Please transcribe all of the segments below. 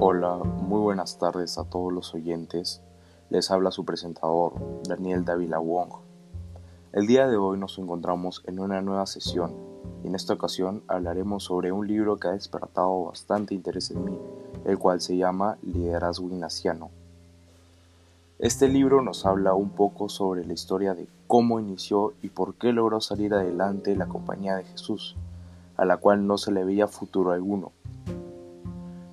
Hola, muy buenas tardes a todos los oyentes. Les habla su presentador, Daniel Dávila Wong. El día de hoy nos encontramos en una nueva sesión y en esta ocasión hablaremos sobre un libro que ha despertado bastante interés en mí, el cual se llama Liderazgo Ignaciano. Este libro nos habla un poco sobre la historia de cómo inició y por qué logró salir adelante la compañía de Jesús, a la cual no se le veía futuro alguno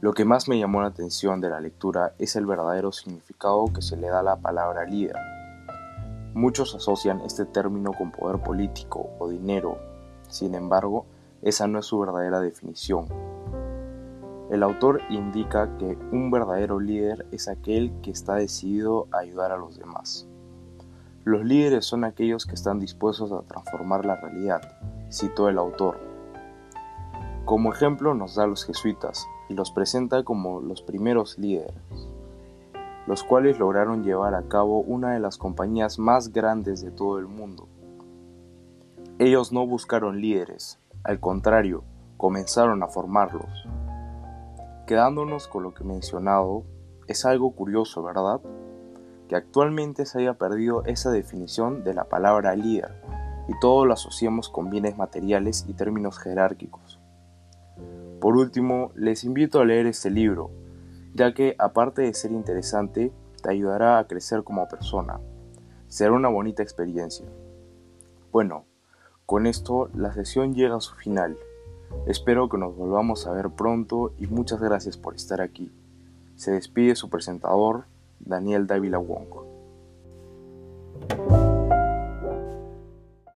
lo que más me llamó la atención de la lectura es el verdadero significado que se le da a la palabra líder. Muchos asocian este término con poder político o dinero, sin embargo, esa no es su verdadera definición. El autor indica que un verdadero líder es aquel que está decidido a ayudar a los demás. Los líderes son aquellos que están dispuestos a transformar la realidad, citó el autor. Como ejemplo nos da a los jesuitas, y los presenta como los primeros líderes, los cuales lograron llevar a cabo una de las compañías más grandes de todo el mundo. Ellos no buscaron líderes, al contrario, comenzaron a formarlos. Quedándonos con lo que he mencionado, es algo curioso, ¿verdad? Que actualmente se haya perdido esa definición de la palabra líder y todo lo asociamos con bienes materiales y términos jerárquicos. Por último, les invito a leer este libro, ya que aparte de ser interesante, te ayudará a crecer como persona. Será una bonita experiencia. Bueno, con esto la sesión llega a su final. Espero que nos volvamos a ver pronto y muchas gracias por estar aquí. Se despide su presentador, Daniel Dávila Wong.